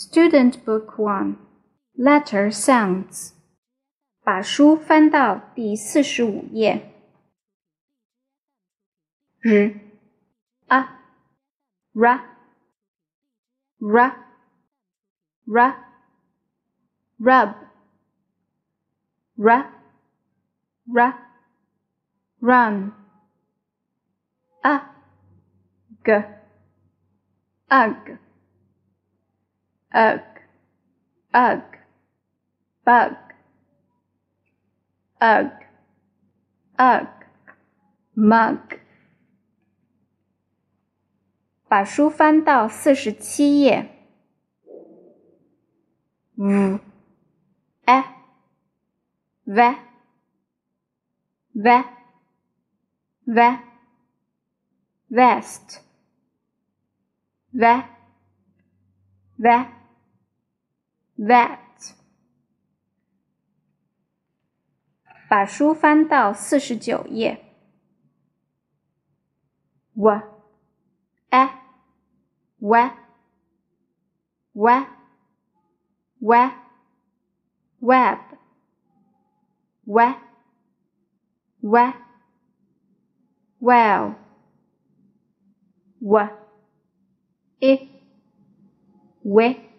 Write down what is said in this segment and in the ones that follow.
Student Book One Letter Sounds，把书翻到第四十五页。r a ra ra ra rub ra ra run a g ug ugh, ugh, bug, ugh, ugh, mug。把书翻到四十七页。v, e, v, v, v, vest, v, v。 that，把书翻到四十九页。w a w w w web w w well w i w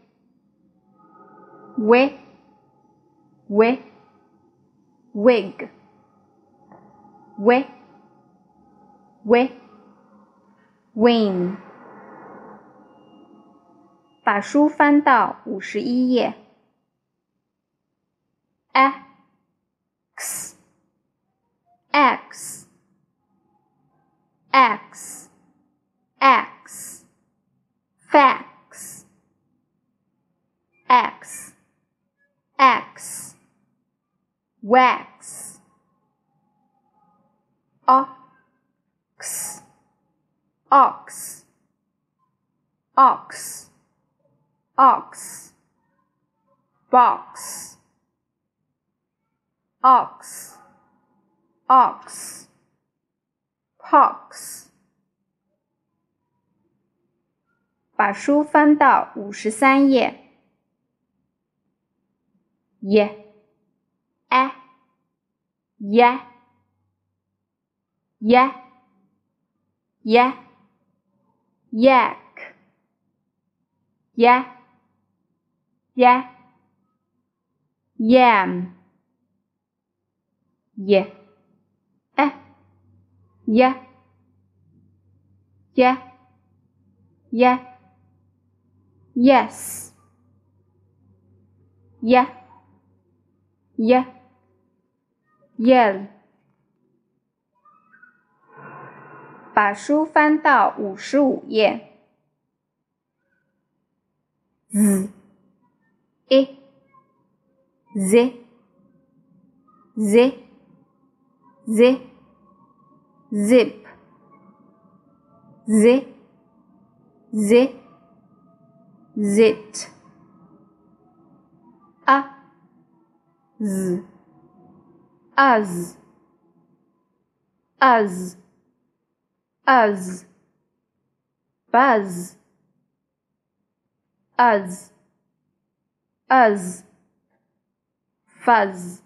w w wig w w win 把书翻到五十一页。x x x x fax x X wax ox ox ox ox box ox ox pox 把书翻到五十三页。 Y, e, y, y, y, yak, y, y, yam, y, e, y, y, y, yes, y. y yell，把书翻到五十五页。z e, z z z zip z z zit a ז, אז, אז, אז, בז, אז, אז, פז.